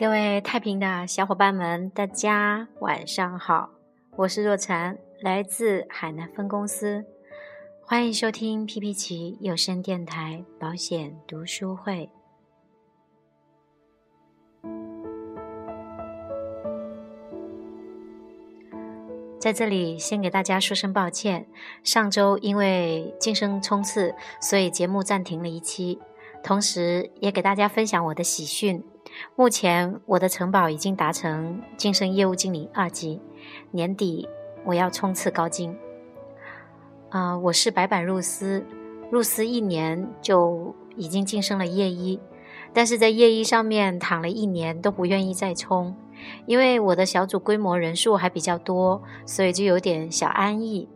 各位太平的小伙伴们，大家晚上好，我是若禅，来自海南分公司，欢迎收听皮皮奇有声电台保险读书会。在这里先给大家说声抱歉，上周因为晋升冲刺，所以节目暂停了一期，同时也给大家分享我的喜讯。目前我的城堡已经达成晋升业务经理二级，年底我要冲刺高精。啊，我是白板入司，入司一年就已经晋升了业一，但是在业一上面躺了一年都不愿意再冲，因为我的小组规模人数还比较多，所以就有点小安逸。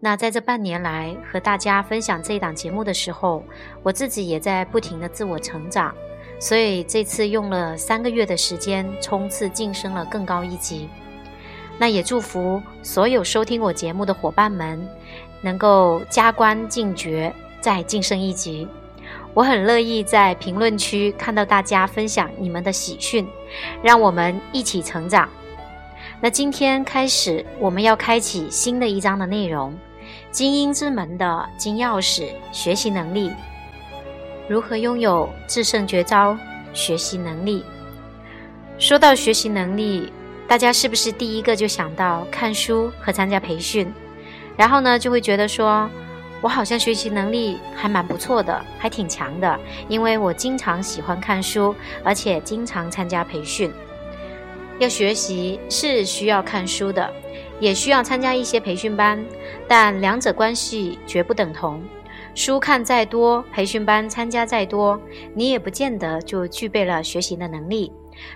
那在这半年来和大家分享这一档节目的时候，我自己也在不停的自我成长。所以这次用了三个月的时间冲刺晋升了更高一级，那也祝福所有收听我节目的伙伴们能够加官进爵，再晋升一级。我很乐意在评论区看到大家分享你们的喜讯，让我们一起成长。那今天开始，我们要开启新的一章的内容：精英之门的金钥匙——学习能力。如何拥有制胜绝招？学习能力。说到学习能力，大家是不是第一个就想到看书和参加培训？然后呢，就会觉得说，我好像学习能力还蛮不错的，还挺强的，因为我经常喜欢看书，而且经常参加培训。要学习是需要看书的，也需要参加一些培训班，但两者关系绝不等同。书看再多，培训班参加再多，你也不见得就具备了学习的能力。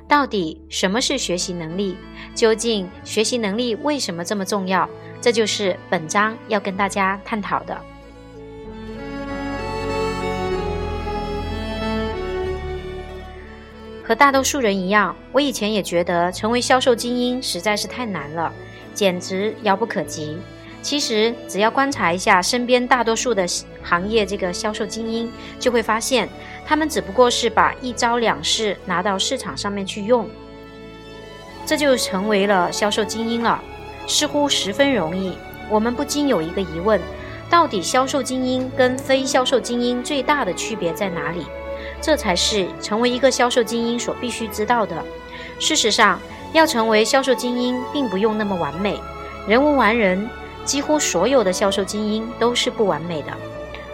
到底什么是学习能力？究竟学习能力为什么这么重要？这就是本章要跟大家探讨的。和大多数人一样，我以前也觉得成为销售精英实在是太难了，简直遥不可及。其实，只要观察一下身边大多数的行业这个销售精英，就会发现，他们只不过是把一招两式拿到市场上面去用，这就成为了销售精英了，似乎十分容易。我们不禁有一个疑问：到底销售精英跟非销售精英最大的区别在哪里？这才是成为一个销售精英所必须知道的。事实上，要成为销售精英，并不用那么完美，人无完人。几乎所有的销售精英都是不完美的。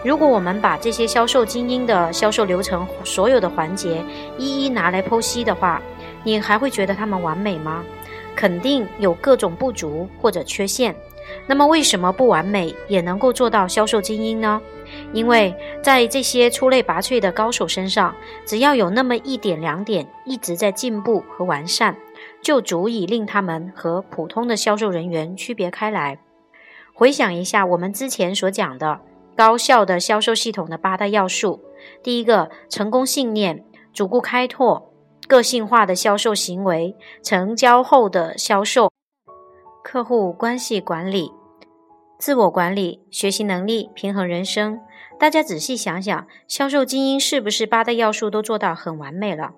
如果我们把这些销售精英的销售流程所有的环节一一拿来剖析的话，你还会觉得他们完美吗？肯定有各种不足或者缺陷。那么为什么不完美也能够做到销售精英呢？因为在这些出类拔萃的高手身上，只要有那么一点两点一直在进步和完善，就足以令他们和普通的销售人员区别开来。回想一下我们之前所讲的高效的销售系统的八大要素：第一个，成功信念、主顾开拓、个性化的销售行为、成交后的销售、客户关系管理、自我管理、学习能力、平衡人生。大家仔细想想，销售精英是不是八大要素都做到很完美了？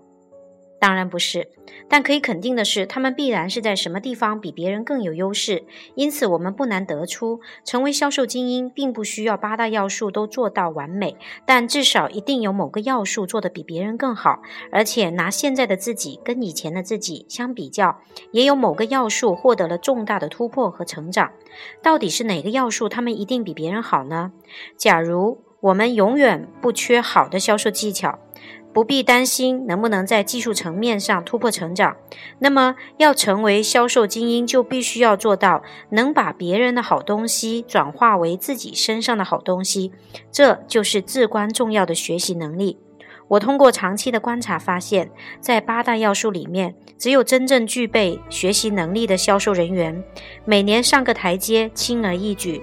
当然不是，但可以肯定的是，他们必然是在什么地方比别人更有优势。因此，我们不难得出，成为销售精英，并不需要八大要素都做到完美，但至少一定有某个要素做得比别人更好。而且，拿现在的自己跟以前的自己相比较，也有某个要素获得了重大的突破和成长。到底是哪个要素，他们一定比别人好呢？假如我们永远不缺好的销售技巧。不必担心能不能在技术层面上突破成长。那么，要成为销售精英，就必须要做到能把别人的好东西转化为自己身上的好东西。这就是至关重要的学习能力。我通过长期的观察发现，在八大要素里面，只有真正具备学习能力的销售人员，每年上个台阶轻而易举。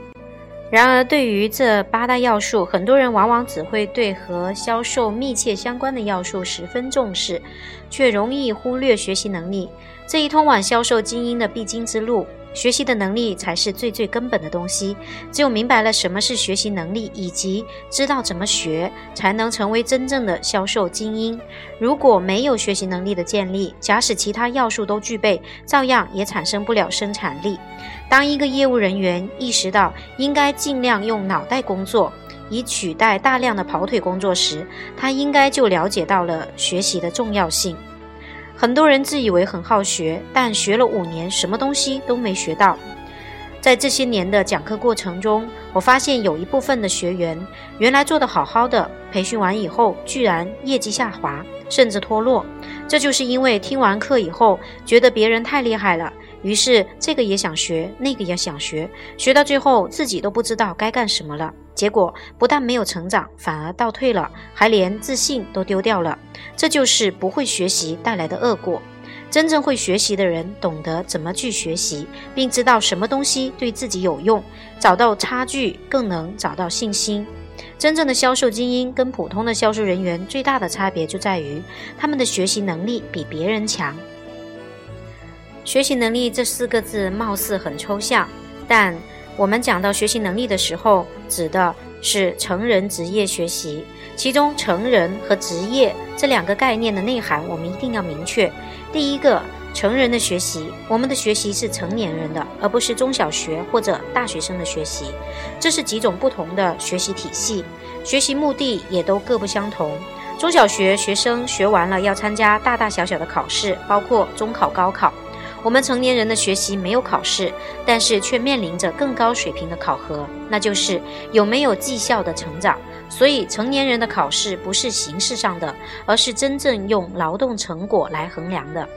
然而，对于这八大要素，很多人往往只会对和销售密切相关的要素十分重视，却容易忽略学习能力这一通往销售精英的必经之路。学习的能力才是最最根本的东西。只有明白了什么是学习能力，以及知道怎么学，才能成为真正的销售精英。如果没有学习能力的建立，假使其他要素都具备，照样也产生不了生产力。当一个业务人员意识到应该尽量用脑袋工作，以取代大量的跑腿工作时，他应该就了解到了学习的重要性。很多人自以为很好学，但学了五年，什么东西都没学到。在这些年的讲课过程中，我发现有一部分的学员原来做得好好的，培训完以后居然业绩下滑，甚至脱落。这就是因为听完课以后，觉得别人太厉害了。于是，这个也想学，那个也想学，学到最后自己都不知道该干什么了。结果不但没有成长，反而倒退了，还连自信都丢掉了。这就是不会学习带来的恶果。真正会学习的人，懂得怎么去学习，并知道什么东西对自己有用，找到差距，更能找到信心。真正的销售精英跟普通的销售人员最大的差别就在于，他们的学习能力比别人强。学习能力这四个字貌似很抽象，但我们讲到学习能力的时候，指的是成人职业学习。其中，成人和职业这两个概念的内涵，我们一定要明确。第一个，成人的学习，我们的学习是成年人的，而不是中小学或者大学生的学习，这是几种不同的学习体系，学习目的也都各不相同。中小学学生学完了要参加大大小小的考试，包括中考、高考。我们成年人的学习没有考试，但是却面临着更高水平的考核，那就是有没有绩效的成长。所以，成年人的考试不是形式上的，而是真正用劳动成果来衡量的。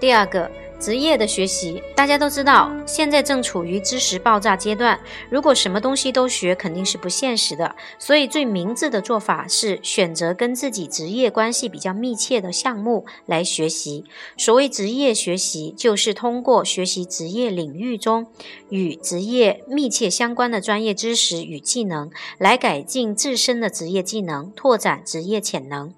第二个。职业的学习，大家都知道，现在正处于知识爆炸阶段。如果什么东西都学，肯定是不现实的。所以，最明智的做法是选择跟自己职业关系比较密切的项目来学习。所谓职业学习，就是通过学习职业领域中与职业密切相关的专业知识与技能，来改进自身的职业技能，拓展职业潜能。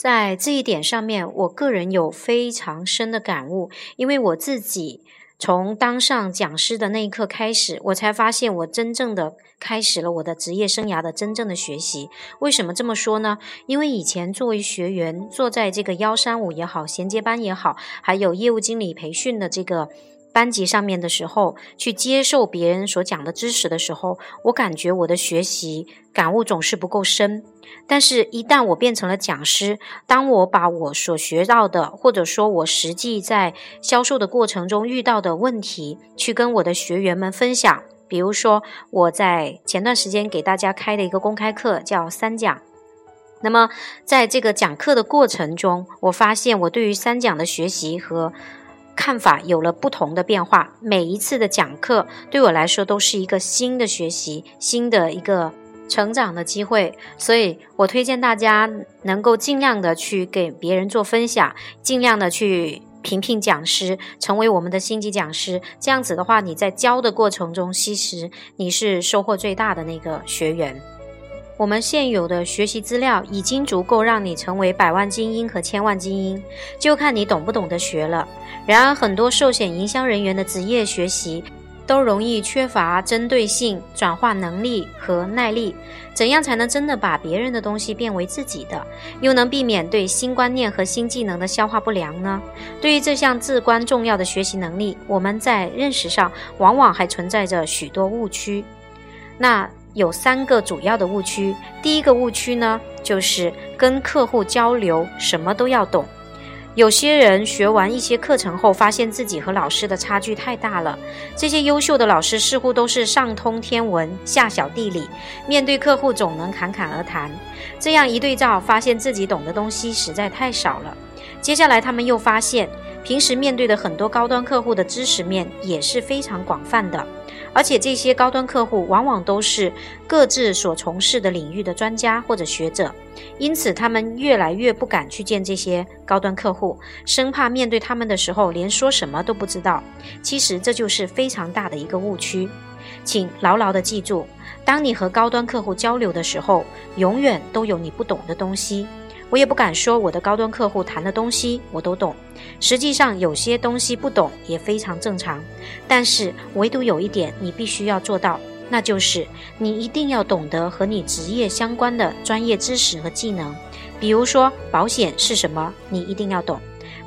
在这一点上面，我个人有非常深的感悟，因为我自己从当上讲师的那一刻开始，我才发现我真正的开始了我的职业生涯的真正的学习。为什么这么说呢？因为以前作为学员，坐在这个幺三五也好，衔接班也好，还有业务经理培训的这个。班级上面的时候，去接受别人所讲的知识的时候，我感觉我的学习感悟总是不够深。但是，一旦我变成了讲师，当我把我所学到的，或者说我实际在销售的过程中遇到的问题，去跟我的学员们分享，比如说我在前段时间给大家开的一个公开课叫三讲。那么，在这个讲课的过程中，我发现我对于三讲的学习和。看法有了不同的变化，每一次的讲课对我来说都是一个新的学习、新的一个成长的机会，所以我推荐大家能够尽量的去给别人做分享，尽量的去评评讲师，成为我们的星级讲师。这样子的话，你在教的过程中，其实你是收获最大的那个学员。我们现有的学习资料已经足够让你成为百万精英和千万精英，就看你懂不懂得学了。然而，很多寿险营销人员的职业学习都容易缺乏针对性、转化能力和耐力。怎样才能真的把别人的东西变为自己的，又能避免对新观念和新技能的消化不良呢？对于这项至关重要的学习能力，我们在认识上往往还存在着许多误区。那。有三个主要的误区。第一个误区呢，就是跟客户交流什么都要懂。有些人学完一些课程后，发现自己和老师的差距太大了。这些优秀的老师似乎都是上通天文，下晓地理，面对客户总能侃侃而谈。这样一对照，发现自己懂的东西实在太少了。接下来，他们又发现，平时面对的很多高端客户的知识面也是非常广泛的。而且这些高端客户往往都是各自所从事的领域的专家或者学者，因此他们越来越不敢去见这些高端客户，生怕面对他们的时候连说什么都不知道。其实这就是非常大的一个误区，请牢牢的记住：当你和高端客户交流的时候，永远都有你不懂的东西。我也不敢说我的高端客户谈的东西我都懂。实际上，有些东西不懂也非常正常。但是，唯独有一点你必须要做到，那就是你一定要懂得和你职业相关的专业知识和技能。比如说，保险是什么，你一定要懂；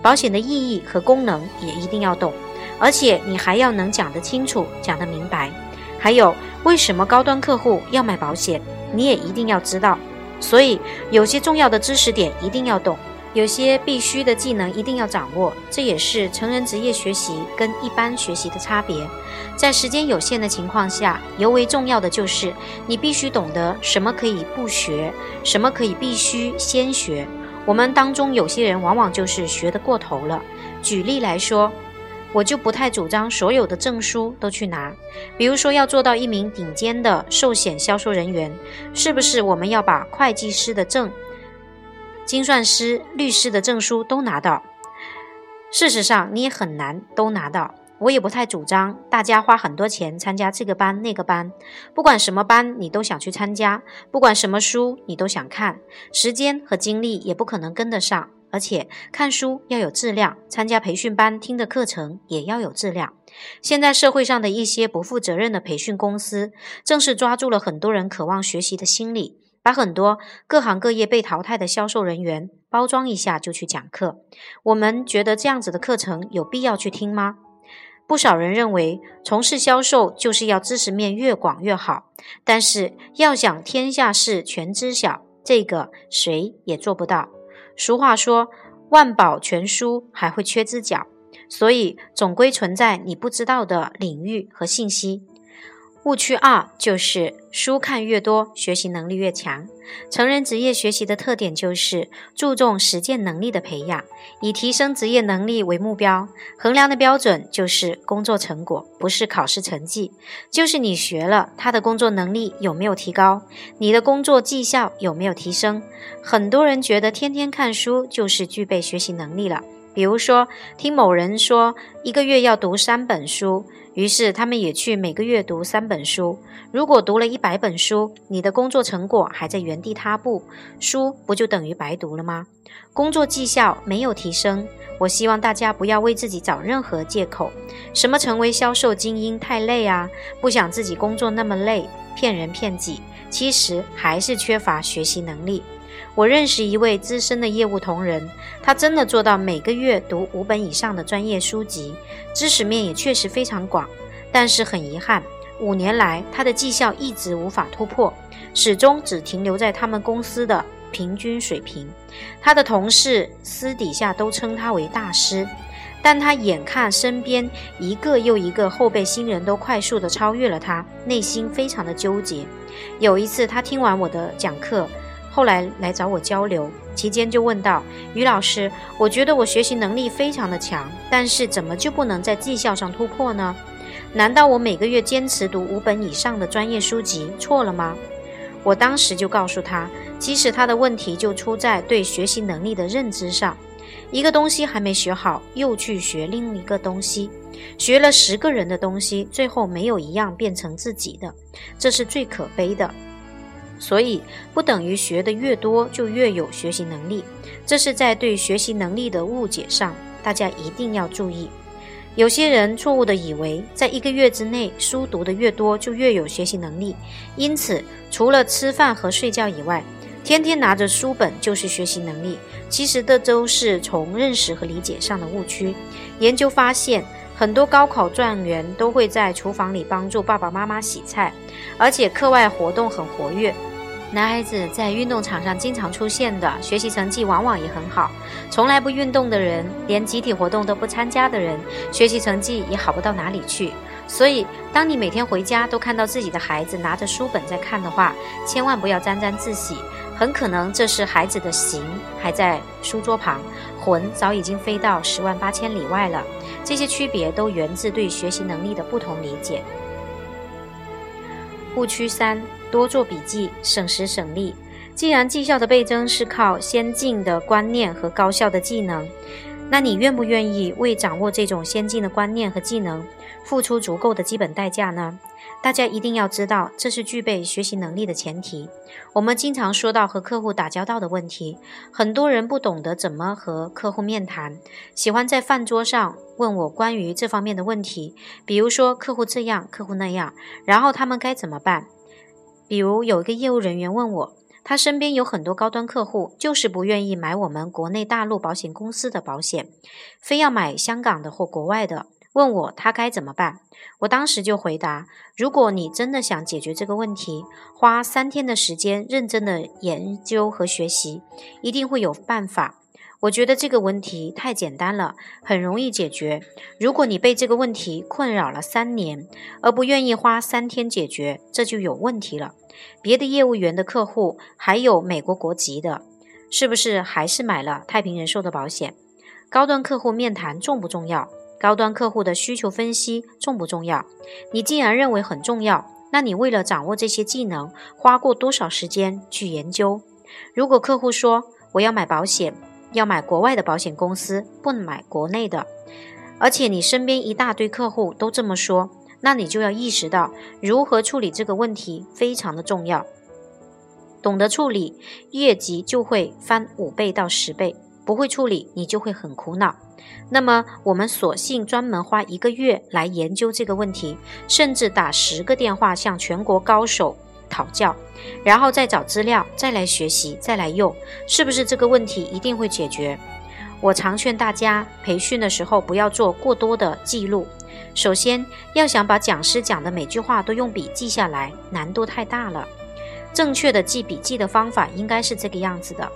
保险的意义和功能也一定要懂，而且你还要能讲得清楚、讲得明白。还有，为什么高端客户要买保险，你也一定要知道。所以，有些重要的知识点一定要懂，有些必须的技能一定要掌握。这也是成人职业学习跟一般学习的差别。在时间有限的情况下，尤为重要的就是你必须懂得什么可以不学，什么可以必须先学。我们当中有些人往往就是学得过头了。举例来说。我就不太主张所有的证书都去拿，比如说要做到一名顶尖的寿险销售人员，是不是我们要把会计师的证、精算师、律师的证书都拿到？事实上，你也很难都拿到。我也不太主张大家花很多钱参加这个班那个班，不管什么班你都想去参加，不管什么书你都想看，时间和精力也不可能跟得上。而且看书要有质量，参加培训班听的课程也要有质量。现在社会上的一些不负责任的培训公司，正是抓住了很多人渴望学习的心理，把很多各行各业被淘汰的销售人员包装一下就去讲课。我们觉得这样子的课程有必要去听吗？不少人认为从事销售就是要知识面越广越好，但是要想天下事全知晓，这个谁也做不到。俗话说：“万宝全书还会缺只脚”，所以总归存在你不知道的领域和信息。误区二就是书看越多，学习能力越强。成人职业学习的特点就是注重实践能力的培养，以提升职业能力为目标，衡量的标准就是工作成果，不是考试成绩，就是你学了他的工作能力有没有提高，你的工作绩效有没有提升。很多人觉得天天看书就是具备学习能力了，比如说听某人说一个月要读三本书。于是他们也去每个月读三本书。如果读了一百本书，你的工作成果还在原地踏步，书不就等于白读了吗？工作绩效没有提升。我希望大家不要为自己找任何借口，什么成为销售精英太累啊，不想自己工作那么累，骗人骗己，其实还是缺乏学习能力。我认识一位资深的业务同仁，他真的做到每个月读五本以上的专业书籍，知识面也确实非常广。但是很遗憾，五年来他的绩效一直无法突破，始终只停留在他们公司的平均水平。他的同事私底下都称他为大师，但他眼看身边一个又一个后备新人都快速的超越了他，内心非常的纠结。有一次，他听完我的讲课。后来来找我交流，期间就问道：“于老师，我觉得我学习能力非常的强，但是怎么就不能在绩效上突破呢？难道我每个月坚持读五本以上的专业书籍错了吗？”我当时就告诉他，其实他的问题就出在对学习能力的认知上。一个东西还没学好，又去学另一个东西，学了十个人的东西，最后没有一样变成自己的，这是最可悲的。所以不等于学的越多就越有学习能力，这是在对学习能力的误解上，大家一定要注意。有些人错误的以为，在一个月之内书读的越多就越有学习能力，因此除了吃饭和睡觉以外，天天拿着书本就是学习能力。其实这都是从认识和理解上的误区。研究发现，很多高考状元都会在厨房里帮助爸爸妈妈洗菜，而且课外活动很活跃。男孩子在运动场上经常出现的，学习成绩往往也很好。从来不运动的人，连集体活动都不参加的人，学习成绩也好不到哪里去。所以，当你每天回家都看到自己的孩子拿着书本在看的话，千万不要沾沾自喜，很可能这是孩子的形还在书桌旁，魂早已经飞到十万八千里外了。这些区别都源自对学习能力的不同理解。误区三。多做笔记，省时省力。既然绩效的倍增是靠先进的观念和高效的技能，那你愿不愿意为掌握这种先进的观念和技能付出足够的基本代价呢？大家一定要知道，这是具备学习能力的前提。我们经常说到和客户打交道的问题，很多人不懂得怎么和客户面谈，喜欢在饭桌上问我关于这方面的问题，比如说客户这样，客户那样，然后他们该怎么办？比如有一个业务人员问我，他身边有很多高端客户，就是不愿意买我们国内大陆保险公司的保险，非要买香港的或国外的。问我他该怎么办？我当时就回答：如果你真的想解决这个问题，花三天的时间认真的研究和学习，一定会有办法。我觉得这个问题太简单了，很容易解决。如果你被这个问题困扰了三年，而不愿意花三天解决，这就有问题了。别的业务员的客户还有美国国籍的，是不是还是买了太平人寿的保险？高端客户面谈重不重要？高端客户的需求分析重不重要？你既然认为很重要，那你为了掌握这些技能，花过多少时间去研究？如果客户说我要买保险，要买国外的保险公司，不买国内的，而且你身边一大堆客户都这么说，那你就要意识到如何处理这个问题非常的重要。懂得处理，业绩就会翻五倍到十倍；不会处理，你就会很苦恼。那么，我们索性专门花一个月来研究这个问题，甚至打十个电话向全国高手讨教，然后再找资料，再来学习，再来用，是不是这个问题一定会解决？我常劝大家，培训的时候不要做过多的记录。首先，要想把讲师讲的每句话都用笔记下来，难度太大了。正确的记笔记的方法应该是这个样子的：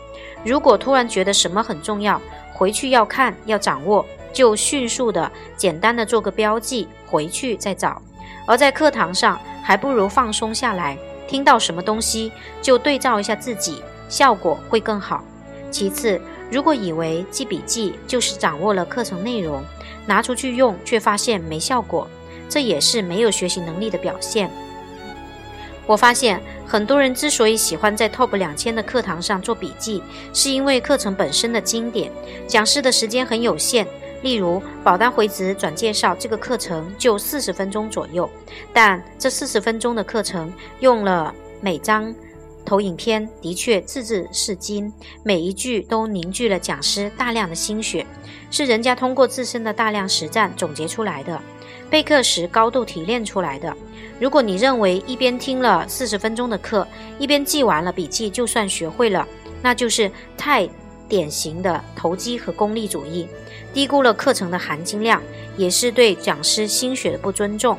如果突然觉得什么很重要，回去要看要掌握，就迅速的、简单的做个标记，回去再找。而在课堂上，还不如放松下来，听到什么东西就对照一下自己，效果会更好。其次，如果以为记笔记就是掌握了课程内容，拿出去用却发现没效果，这也是没有学习能力的表现。我发现很多人之所以喜欢在 Top 两千的课堂上做笔记，是因为课程本身的经典，讲师的时间很有限。例如，保单回执转介绍这个课程就四十分钟左右，但这四十分钟的课程用了每张投影片，的确字字是金，每一句都凝聚了讲师大量的心血，是人家通过自身的大量实战总结出来的，备课时高度提炼出来的。如果你认为一边听了四十分钟的课，一边记完了笔记就算学会了，那就是太典型的投机和功利主义，低估了课程的含金量，也是对讲师心血的不尊重。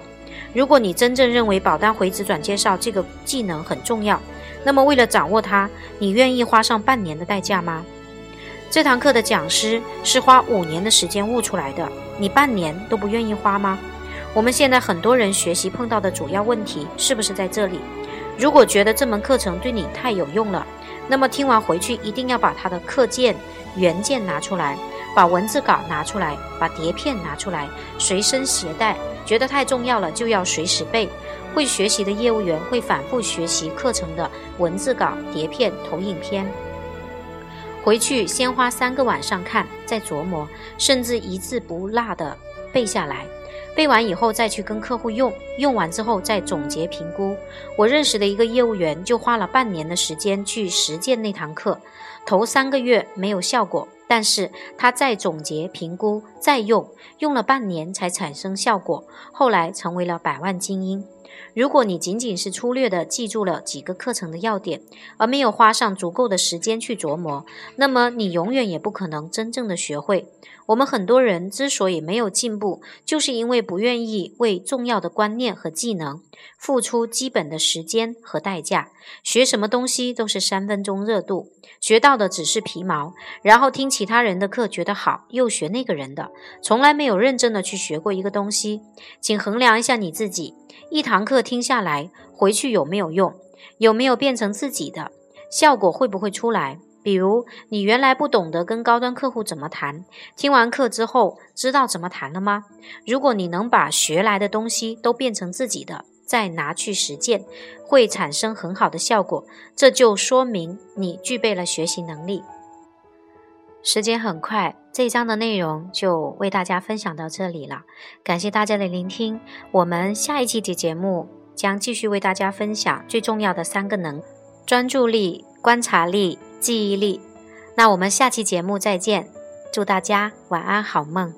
如果你真正认为保单回执转介绍这个技能很重要，那么为了掌握它，你愿意花上半年的代价吗？这堂课的讲师是花五年的时间悟出来的，你半年都不愿意花吗？我们现在很多人学习碰到的主要问题是不是在这里？如果觉得这门课程对你太有用了，那么听完回去一定要把它的课件原件拿出来，把文字稿拿出来，把碟片拿出来，随身携带。觉得太重要了，就要随时背。会学习的业务员会反复学习课程的文字稿、碟片、投影片，回去先花三个晚上看，再琢磨，甚至一字不落的背下来。背完以后再去跟客户用，用完之后再总结评估。我认识的一个业务员就花了半年的时间去实践那堂课，头三个月没有效果，但是他再总结评估再用，用了半年才产生效果，后来成为了百万精英。如果你仅仅是粗略地记住了几个课程的要点，而没有花上足够的时间去琢磨，那么你永远也不可能真正的学会。我们很多人之所以没有进步，就是因为不愿意为重要的观念和技能付出基本的时间和代价。学什么东西都是三分钟热度，学到的只是皮毛，然后听其他人的课觉得好，又学那个人的，从来没有认真的去学过一个东西。请衡量一下你自己。一堂课听下来，回去有没有用？有没有变成自己的？效果会不会出来？比如你原来不懂得跟高端客户怎么谈，听完课之后知道怎么谈了吗？如果你能把学来的东西都变成自己的，再拿去实践，会产生很好的效果。这就说明你具备了学习能力。时间很快，这一章的内容就为大家分享到这里了。感谢大家的聆听，我们下一期的节目将继续为大家分享最重要的三个能：专注力、观察力、记忆力。那我们下期节目再见，祝大家晚安好梦。